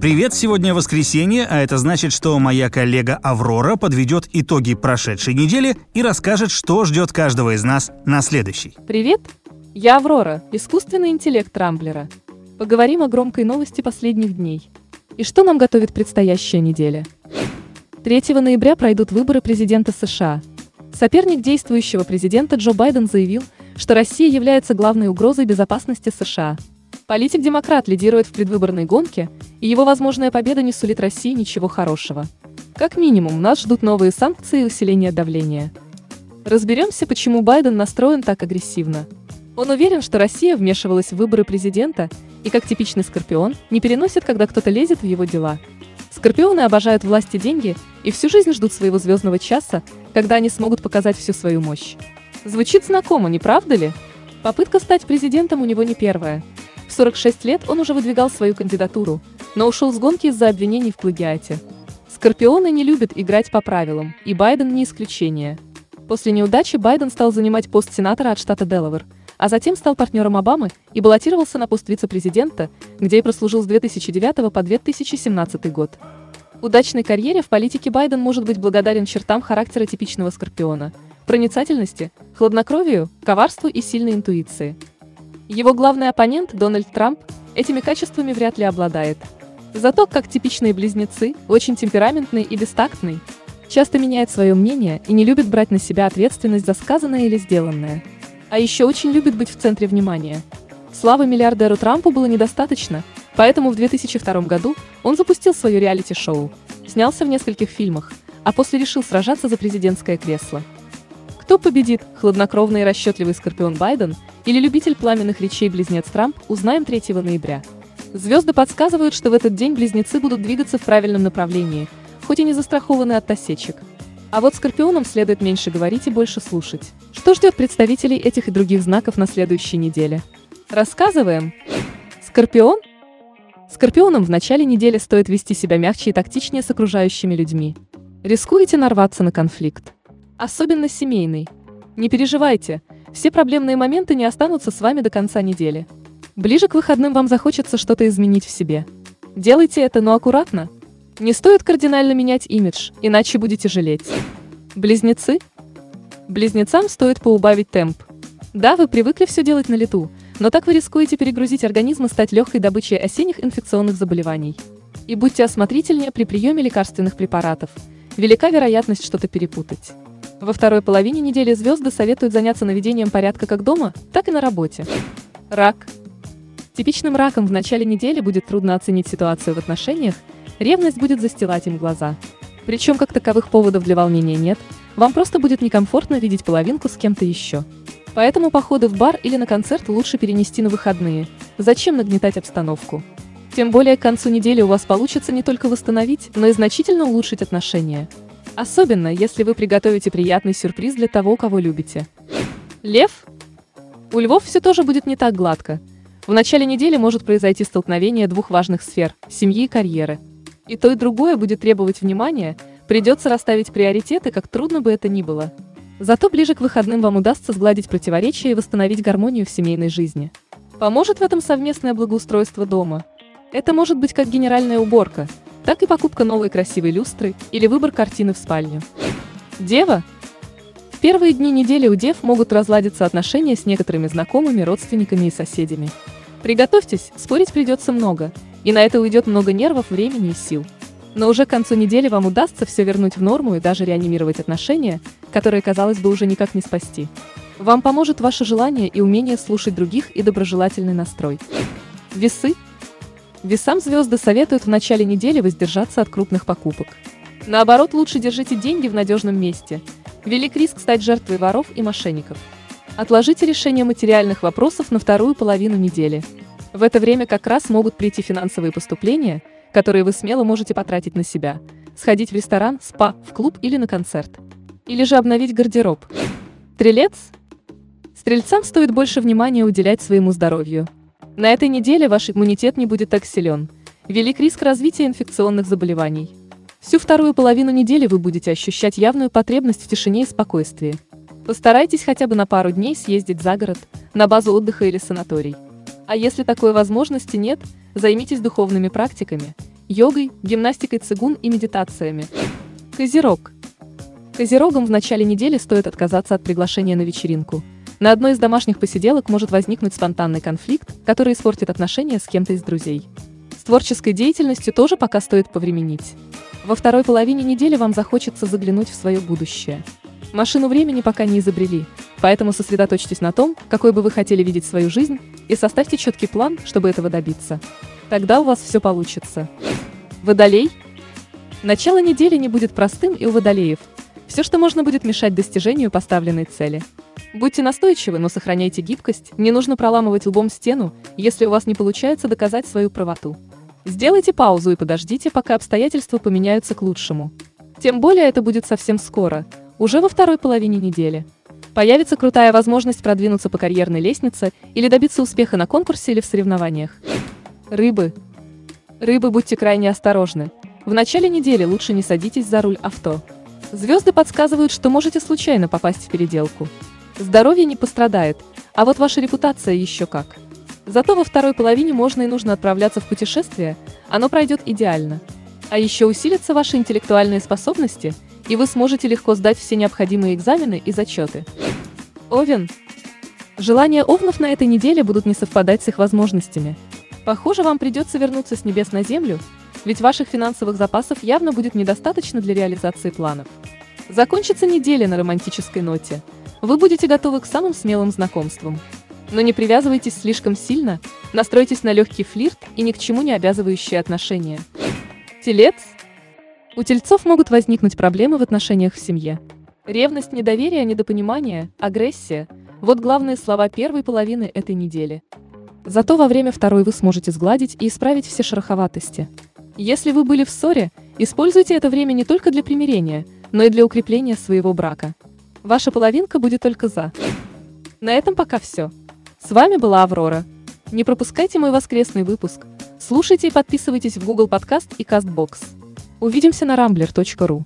Привет, сегодня воскресенье, а это значит, что моя коллега Аврора подведет итоги прошедшей недели и расскажет, что ждет каждого из нас на следующий. Привет, я Аврора, искусственный интеллект Рамблера. Поговорим о громкой новости последних дней. И что нам готовит предстоящая неделя? 3 ноября пройдут выборы президента США. Соперник действующего президента Джо Байден заявил, что Россия является главной угрозой безопасности США. Политик-демократ лидирует в предвыборной гонке, и его возможная победа не сулит России ничего хорошего. Как минимум, нас ждут новые санкции и усиление давления. Разберемся, почему Байден настроен так агрессивно. Он уверен, что Россия вмешивалась в выборы президента и, как типичный скорпион, не переносит, когда кто-то лезет в его дела. Скорпионы обожают власть и деньги и всю жизнь ждут своего звездного часа, когда они смогут показать всю свою мощь. Звучит знакомо, не правда ли? Попытка стать президентом у него не первая. В 46 лет он уже выдвигал свою кандидатуру, но ушел с гонки из-за обвинений в плагиате. Скорпионы не любят играть по правилам, и Байден не исключение. После неудачи Байден стал занимать пост сенатора от штата Делавер, а затем стал партнером Обамы и баллотировался на пост вице-президента, где и прослужил с 2009 по 2017 год. Удачной карьере в политике Байден может быть благодарен чертам характера типичного скорпиона – проницательности, хладнокровию, коварству и сильной интуиции – его главный оппонент, Дональд Трамп, этими качествами вряд ли обладает. Зато, как типичные близнецы, очень темпераментный и бестактный, часто меняет свое мнение и не любит брать на себя ответственность за сказанное или сделанное. А еще очень любит быть в центре внимания. Славы миллиардеру Трампу было недостаточно, поэтому в 2002 году он запустил свое реалити-шоу, снялся в нескольких фильмах, а после решил сражаться за президентское кресло. Кто победит, хладнокровный и расчетливый Скорпион Байден или любитель пламенных речей близнец Трамп, узнаем 3 ноября. Звезды подсказывают, что в этот день близнецы будут двигаться в правильном направлении, хоть и не застрахованы от осечек. А вот Скорпионам следует меньше говорить и больше слушать. Что ждет представителей этих и других знаков на следующей неделе? Рассказываем. Скорпион? Скорпионам в начале недели стоит вести себя мягче и тактичнее с окружающими людьми. Рискуете нарваться на конфликт. Особенно семейный. Не переживайте, все проблемные моменты не останутся с вами до конца недели. Ближе к выходным вам захочется что-то изменить в себе. Делайте это, но аккуратно. Не стоит кардинально менять имидж, иначе будете жалеть. Близнецы? Близнецам стоит поубавить темп. Да, вы привыкли все делать на лету, но так вы рискуете перегрузить организм и стать легкой добычей осенних инфекционных заболеваний. И будьте осмотрительнее при приеме лекарственных препаратов. Велика вероятность что-то перепутать. Во второй половине недели звезды советуют заняться наведением порядка как дома, так и на работе. Рак. Типичным раком в начале недели будет трудно оценить ситуацию в отношениях, ревность будет застилать им глаза. Причем как таковых поводов для волнения нет, вам просто будет некомфортно видеть половинку с кем-то еще. Поэтому походы в бар или на концерт лучше перенести на выходные. Зачем нагнетать обстановку? Тем более к концу недели у вас получится не только восстановить, но и значительно улучшить отношения. Особенно, если вы приготовите приятный сюрприз для того, кого любите. Лев? У львов все тоже будет не так гладко. В начале недели может произойти столкновение двух важных сфер – семьи и карьеры. И то, и другое будет требовать внимания, придется расставить приоритеты, как трудно бы это ни было. Зато ближе к выходным вам удастся сгладить противоречия и восстановить гармонию в семейной жизни. Поможет в этом совместное благоустройство дома. Это может быть как генеральная уборка – так и покупка новой красивой люстры или выбор картины в спальню. Дева. В первые дни недели у дев могут разладиться отношения с некоторыми знакомыми, родственниками и соседями. Приготовьтесь, спорить придется много, и на это уйдет много нервов, времени и сил. Но уже к концу недели вам удастся все вернуть в норму и даже реанимировать отношения, которые, казалось бы, уже никак не спасти. Вам поможет ваше желание и умение слушать других и доброжелательный настрой. Весы – Весам звезды советуют в начале недели воздержаться от крупных покупок. Наоборот, лучше держите деньги в надежном месте. Велик риск стать жертвой воров и мошенников. Отложите решение материальных вопросов на вторую половину недели. В это время как раз могут прийти финансовые поступления, которые вы смело можете потратить на себя. Сходить в ресторан, спа, в клуб или на концерт. Или же обновить гардероб. Стрелец? Стрельцам стоит больше внимания уделять своему здоровью. На этой неделе ваш иммунитет не будет так силен. Велик риск развития инфекционных заболеваний. Всю вторую половину недели вы будете ощущать явную потребность в тишине и спокойствии. Постарайтесь хотя бы на пару дней съездить за город, на базу отдыха или санаторий. А если такой возможности нет, займитесь духовными практиками. йогой, гимнастикой цигун и медитациями. Козерог. Козерогам в начале недели стоит отказаться от приглашения на вечеринку. На одной из домашних посиделок может возникнуть спонтанный конфликт, который испортит отношения с кем-то из друзей. С творческой деятельностью тоже пока стоит повременить. Во второй половине недели вам захочется заглянуть в свое будущее. Машину времени пока не изобрели, поэтому сосредоточьтесь на том, какой бы вы хотели видеть свою жизнь, и составьте четкий план, чтобы этого добиться. Тогда у вас все получится. Водолей? Начало недели не будет простым и у водолеев. Все, что можно будет мешать достижению поставленной цели. Будьте настойчивы, но сохраняйте гибкость, не нужно проламывать лбом стену, если у вас не получается доказать свою правоту. Сделайте паузу и подождите, пока обстоятельства поменяются к лучшему. Тем более это будет совсем скоро, уже во второй половине недели. Появится крутая возможность продвинуться по карьерной лестнице или добиться успеха на конкурсе или в соревнованиях. Рыбы. Рыбы, будьте крайне осторожны. В начале недели лучше не садитесь за руль авто. Звезды подсказывают, что можете случайно попасть в переделку. Здоровье не пострадает, а вот ваша репутация еще как. Зато во второй половине можно и нужно отправляться в путешествие, оно пройдет идеально. А еще усилятся ваши интеллектуальные способности, и вы сможете легко сдать все необходимые экзамены и зачеты. Овен. Желания овнов на этой неделе будут не совпадать с их возможностями. Похоже, вам придется вернуться с небес на землю, ведь ваших финансовых запасов явно будет недостаточно для реализации планов. Закончится неделя на романтической ноте. Вы будете готовы к самым смелым знакомствам. Но не привязывайтесь слишком сильно, настройтесь на легкий флирт и ни к чему не обязывающие отношения. Телец. У тельцов могут возникнуть проблемы в отношениях в семье. Ревность, недоверие, недопонимание, агрессия – вот главные слова первой половины этой недели. Зато во время второй вы сможете сгладить и исправить все шероховатости. Если вы были в ссоре, используйте это время не только для примирения, но и для укрепления своего брака. Ваша половинка будет только за. На этом пока все. С вами была Аврора. Не пропускайте мой воскресный выпуск. Слушайте и подписывайтесь в Google Подкаст и CastBox. Увидимся на rambler.ru.